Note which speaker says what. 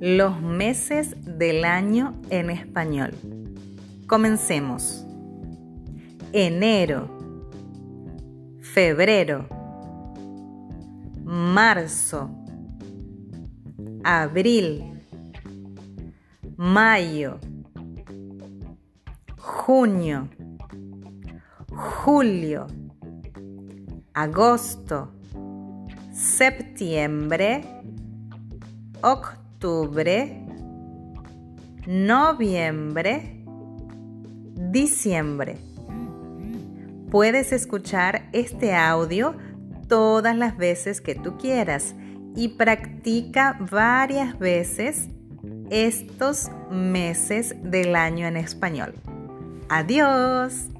Speaker 1: Los meses del año en español. Comencemos. Enero, febrero, marzo, abril, mayo, junio, julio, agosto, septiembre, octubre, noviembre, diciembre. Puedes escuchar este audio todas las veces que tú quieras y practica varias veces estos meses del año en español. Adiós.